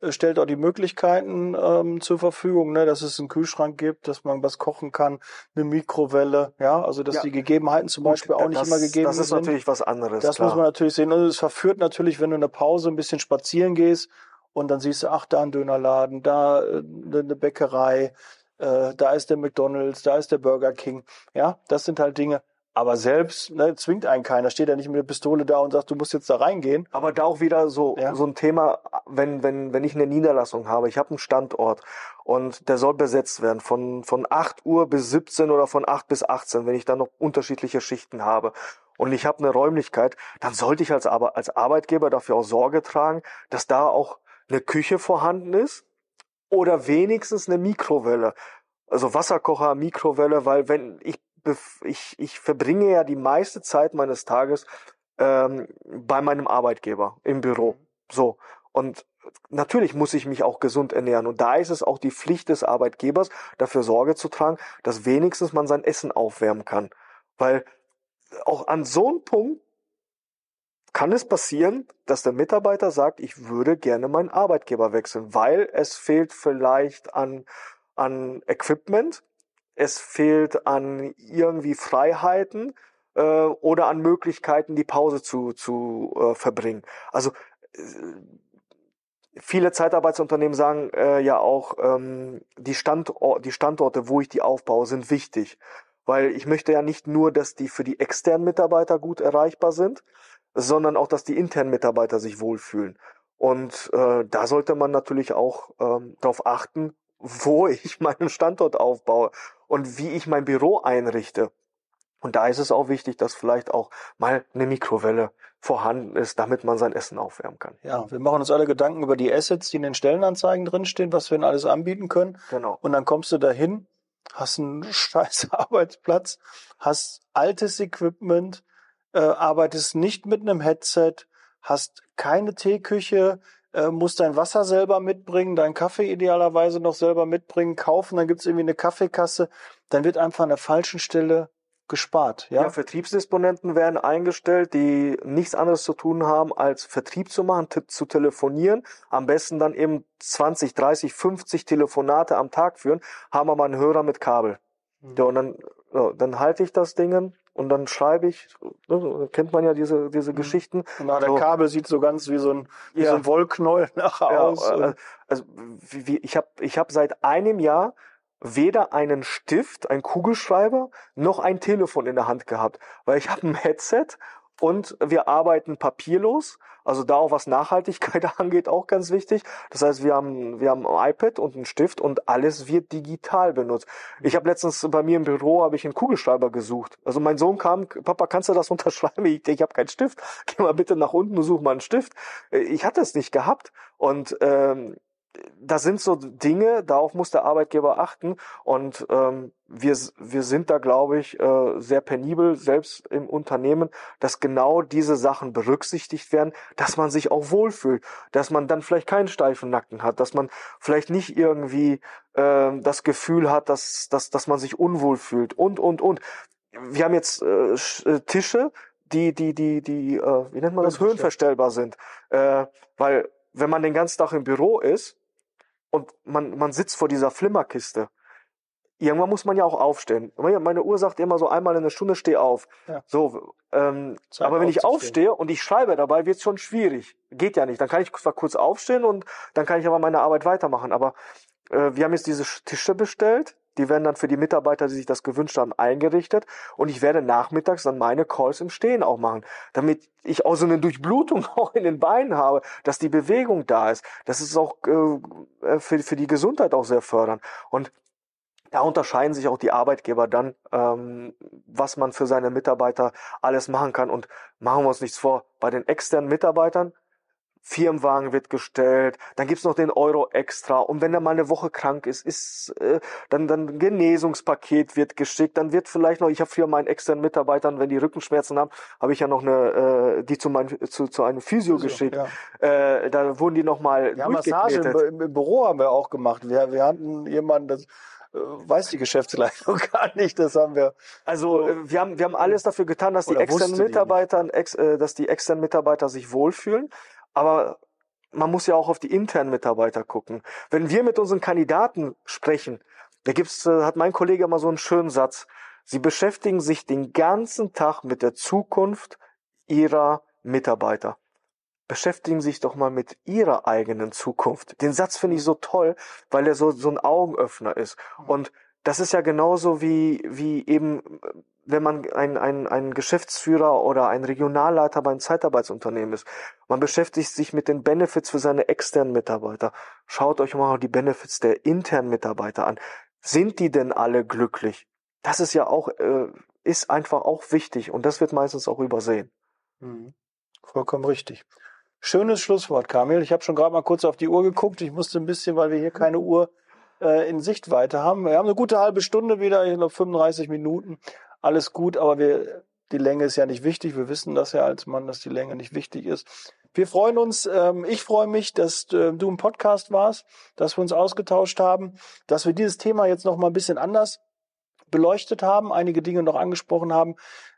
stellt auch die Möglichkeiten ähm, zur Verfügung, ne, dass es einen Kühlschrank gibt, dass man was kochen kann, eine Mikrowelle, ja, also dass ja. die Gegebenheiten zum Beispiel auch nicht das, immer gegeben sind. Das ist sind. natürlich was anderes. Das klar. muss man natürlich sehen. Und es verführt natürlich, wenn du in der Pause ein bisschen spazieren gehst und dann siehst du, ach, da ein Dönerladen, da äh, eine Bäckerei, äh, da ist der McDonalds, da ist der Burger King. Ja, das sind halt Dinge. Aber selbst ne, zwingt einen keiner, steht ja nicht mit der Pistole da und sagt, du musst jetzt da reingehen. Aber da auch wieder so, Ja. so ein Thema, wenn, wenn, wenn ich eine Niederlassung habe, ich habe einen Standort und der soll besetzt werden von, von 8 Uhr bis 17 oder von 8 bis 18, wenn ich dann noch unterschiedliche Schichten habe und ich habe eine Räumlichkeit, dann sollte ich als, Arbe- als Arbeitgeber dafür auch Sorge tragen, dass da auch eine Küche vorhanden ist oder wenigstens eine Mikrowelle. Also Wasserkocher, Mikrowelle, weil wenn ich, ich, ich verbringe ja die meiste Zeit meines Tages ähm, bei meinem Arbeitgeber im Büro. So. Und natürlich muss ich mich auch gesund ernähren. Und da ist es auch die Pflicht des Arbeitgebers, dafür Sorge zu tragen, dass wenigstens man sein Essen aufwärmen kann. Weil auch an so einem Punkt kann es passieren, dass der Mitarbeiter sagt, ich würde gerne meinen Arbeitgeber wechseln, weil es fehlt vielleicht an, an Equipment, es fehlt an irgendwie Freiheiten äh, oder an Möglichkeiten, die Pause zu, zu äh, verbringen. Also äh, viele Zeitarbeitsunternehmen sagen äh, ja auch, ähm, die, Standor die Standorte, wo ich die aufbaue, sind wichtig. Weil ich möchte ja nicht nur, dass die für die externen Mitarbeiter gut erreichbar sind, sondern auch, dass die internen Mitarbeiter sich wohlfühlen. Und äh, da sollte man natürlich auch ähm, darauf achten, wo ich meinen Standort aufbaue und wie ich mein Büro einrichte. Und da ist es auch wichtig, dass vielleicht auch mal eine Mikrowelle vorhanden ist, damit man sein Essen aufwärmen kann. Ja, wir machen uns alle Gedanken über die Assets, die in den Stellenanzeigen drinstehen, was wir denn alles anbieten können. Genau. Und dann kommst du dahin, hast einen scheiß Arbeitsplatz, hast altes Equipment, äh, arbeitest nicht mit einem Headset, hast keine Teeküche, äh, musst dein Wasser selber mitbringen, deinen Kaffee idealerweise noch selber mitbringen, kaufen, dann gibt's irgendwie eine Kaffeekasse, dann wird einfach an der falschen Stelle gespart. Ja, Ja, Vertriebsdisponenten werden eingestellt, die nichts anderes zu tun haben, als Vertrieb zu machen, zu telefonieren, am besten dann eben 20, 30, 50 Telefonate am Tag führen, haben aber einen Hörer mit Kabel. Ja, und dann, ja, dann halte ich das Ding und dann schreibe ich, ne, kennt man ja diese, diese Geschichten. und nach der so. Kabel sieht so ganz wie so ein, wie Ja. so ein Wollknäuel nachher Ja, aus. äh, also wie, wie, ich habe ich hab seit einem Jahr weder einen Stift, einen Kugelschreiber, noch ein Telefon in der Hand gehabt, weil ich habe ein Headset und wir arbeiten papierlos, also da auch was Nachhaltigkeit angeht, auch ganz wichtig. Das heißt, wir haben wir haben ein iPad und einen Stift und alles wird digital benutzt. Ich habe letztens bei mir im Büro habe ich einen Kugelschreiber gesucht. Also mein Sohn kam, Papa, kannst du das unterschreiben? Ich, ich habe keinen Stift. Geh mal bitte nach unten und such mal einen Stift. Äh, Ich hatte es nicht gehabt und ähm, das sind so Dinge, darauf muss der Arbeitgeber achten. Und ähm, wir, wir sind da, glaube ich, äh, sehr penibel, selbst im Unternehmen, dass genau diese Sachen berücksichtigt werden, dass man sich auch wohlfühlt, dass man dann vielleicht keinen steifen Nacken hat, dass man vielleicht nicht irgendwie ähm, das Gefühl hat, dass, dass, dass man sich unwohl fühlt und, und, und. Wir haben jetzt äh, äh, Tische, die, die, die, die, äh, wie nennt man das, höhenverstellbar sind, äh, weil wenn man den ganzen Tag im Büro ist und man, man sitzt vor dieser Flimmerkiste, irgendwann muss man ja auch aufstehen. Meine Uhr sagt immer so einmal in der Stunde steh auf. Ja. So, ähm, Zeit aber wenn ich aufstehe und ich schreibe dabei, wird es schon schwierig. Geht ja nicht. Dann kann ich zwar kurz aufstehen und dann kann ich aber meine Arbeit weitermachen. Aber äh, wir haben jetzt diese Tische bestellt. Die werden dann für die Mitarbeiter, die sich das gewünscht haben, eingerichtet. Und ich werde nachmittags dann meine Calls im Stehen auch machen, damit ich auch so eine Durchblutung auch in den Beinen habe, dass die Bewegung da ist. Das ist auch äh, für, für die Gesundheit auch sehr fördernd. Und da unterscheiden sich auch die Arbeitgeber dann, ähm, was man für seine Mitarbeiter alles machen kann. Und machen wir uns nichts vor, bei den externen Mitarbeitern, Firmenwagen wird gestellt, dann gibt's noch den Euro extra und wenn er mal eine Woche krank ist, ist äh, dann dann ein Genesungspaket wird geschickt, dann wird vielleicht noch, ich habe früher meinen externen Mitarbeitern, wenn die Rückenschmerzen haben, habe ich ja noch eine, äh, die zu, mein, zu, zu einem Physio, geschickt. Ja. Äh, da wurden die nochmal Ja, Massage im, im, Büro haben wir auch gemacht. Wir, wir hatten jemanden, das äh, weiß die Geschäftsleitung gar nicht, das haben wir. Also äh, wir haben wir haben alles dafür getan, dass die externen wusste die Mitarbeiter, ex, äh, dass die externen Mitarbeiter sich wohlfühlen. Aber man muss ja auch auf die internen Mitarbeiter gucken. Wenn wir mit unseren Kandidaten sprechen, da gibt's, äh, hat mein Kollege immer so einen schönen Satz. Sie beschäftigen sich den ganzen Tag mit der Zukunft ihrer Mitarbeiter. Beschäftigen sich doch mal mit Ihrer eigenen Zukunft. Den Satz finde ich so toll, weil er so, so ein Augenöffner ist. Und das ist ja genauso wie, wie eben, wenn man ein, ein, ein Geschäftsführer oder ein Regionalleiter bei einem Zeitarbeitsunternehmen ist. Man beschäftigt sich mit den Benefits für seine externen Mitarbeiter. Schaut euch mal die Benefits der internen Mitarbeiter an. Sind die denn alle glücklich? Das ist ja auch, äh, ist einfach auch wichtig und das wird meistens auch übersehen. Mhm. Vollkommen richtig. Schönes Schlusswort, Kamil. Ich habe schon gerade mal kurz auf die Uhr geguckt. Ich musste ein bisschen, weil wir hier keine Uhr äh, in Sichtweite haben. Wir haben eine gute halbe Stunde wieder, ich glaube 35 Minuten. Alles gut, aber wir, die Länge ist ja nicht wichtig. Wir wissen das ja als Mann, dass die Länge nicht wichtig ist. Wir freuen uns, ähm, ich freue mich, dass äh, du im Podcast warst, dass wir uns ausgetauscht haben, dass wir dieses Thema jetzt noch mal ein bisschen anders beleuchtet haben, einige Dinge noch angesprochen haben,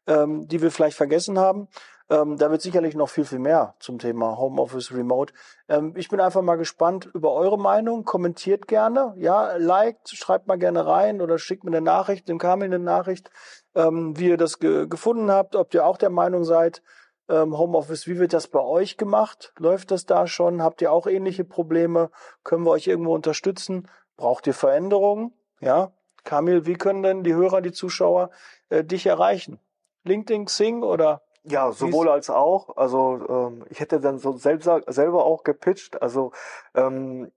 ähm, die wir vielleicht vergessen haben. Ähm, da wird sicherlich noch viel, viel mehr zum Thema Homeoffice Remote. Ähm, ich bin einfach mal gespannt über eure Meinung. Kommentiert gerne, ja, liked, schreibt mal gerne rein oder schickt mir eine Nachricht, dem Kamil eine Nachricht, ähm, wie ihr das ge gefunden habt, ob ihr auch der Meinung seid, ähm, Homeoffice, wie wird das bei euch gemacht? Läuft das da schon? Habt ihr auch ähnliche Probleme? Können wir euch irgendwo unterstützen? Braucht ihr Veränderungen? Ja, Kamil, wie können denn die Hörer, die Zuschauer äh, dich erreichen? LinkedIn, Xing oder ja, sowohl als auch. Also ähm, ich hätte dann so selbst, selber auch gepitcht. Also ähm,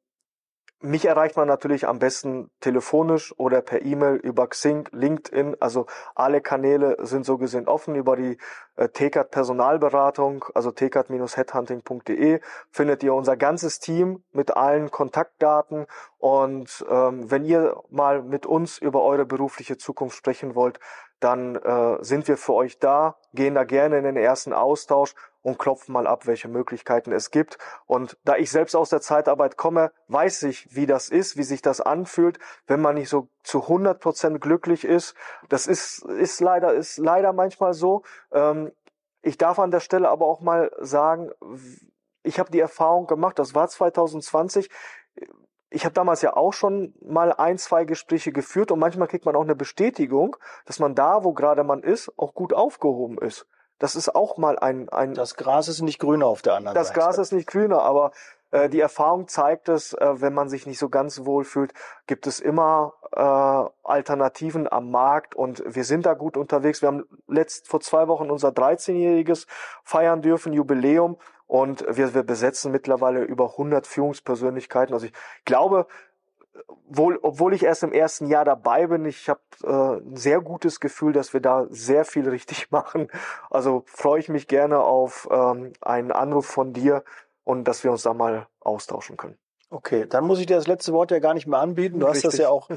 mich erreicht man natürlich am besten telefonisch oder per E-Mail über Xing, LinkedIn. Also alle Kanäle sind so gesehen offen über die äh, TCAT Personalberatung, also tcat-headhunting.de findet ihr unser ganzes Team mit allen Kontaktdaten. Und ähm, wenn ihr mal mit uns über eure berufliche Zukunft sprechen wollt, dann äh, sind wir für euch da, gehen da gerne in den ersten Austausch und klopfen mal ab, welche Möglichkeiten es gibt. Und da ich selbst aus der Zeitarbeit komme, weiß ich, wie das ist, wie sich das anfühlt, wenn man nicht so zu 100 Prozent glücklich ist. Das ist, ist leider, ist leider manchmal so. Ähm, ich darf an der Stelle aber auch mal sagen, ich habe die Erfahrung gemacht, das war 2020, ich habe damals ja auch schon mal ein, zwei Gespräche geführt und manchmal kriegt man auch eine Bestätigung, dass man da, wo gerade man ist, auch gut aufgehoben ist. Das ist auch mal ein, ein Das Gras ist nicht grüner auf der anderen das Seite. Das Gras ist nicht grüner, aber äh, die Erfahrung zeigt es, äh, wenn man sich nicht so ganz wohl fühlt, gibt es immer äh, Alternativen am Markt und wir sind da gut unterwegs. Wir haben letzt vor zwei Wochen unser 13-jähriges feiern dürfen, Jubiläum und wir, wir besetzen mittlerweile über 100 Führungspersönlichkeiten. Also ich glaube, wohl, obwohl ich erst im ersten Jahr dabei bin, ich habe äh, ein sehr gutes Gefühl, dass wir da sehr viel richtig machen. Also freue ich mich gerne auf ähm, einen Anruf von dir und dass wir uns da mal austauschen können. Okay, dann muss ich dir das letzte Wort ja gar nicht mehr anbieten. Du Richtig. hast das ja auch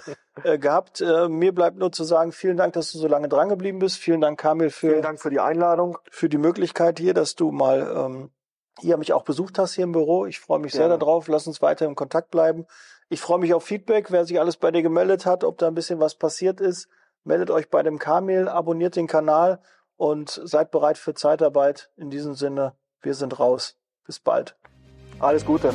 äh, gehabt. Äh, mir bleibt nur zu sagen, vielen Dank, dass du so lange dran geblieben bist. Vielen Dank, Kamil, für, vielen Dank für die Einladung. Für die Möglichkeit hier, dass du mal ähm, hier mich auch besucht hast hier im Büro. Ich freue mich Gerne. sehr darauf. Lass uns weiter im Kontakt bleiben. Ich freue mich auf Feedback, wer sich alles bei dir gemeldet hat, ob da ein bisschen was passiert ist. Meldet euch bei dem Kamil, abonniert den Kanal und seid bereit für Zeitarbeit. In diesem Sinne, wir sind raus. Bis bald. Alles Gute.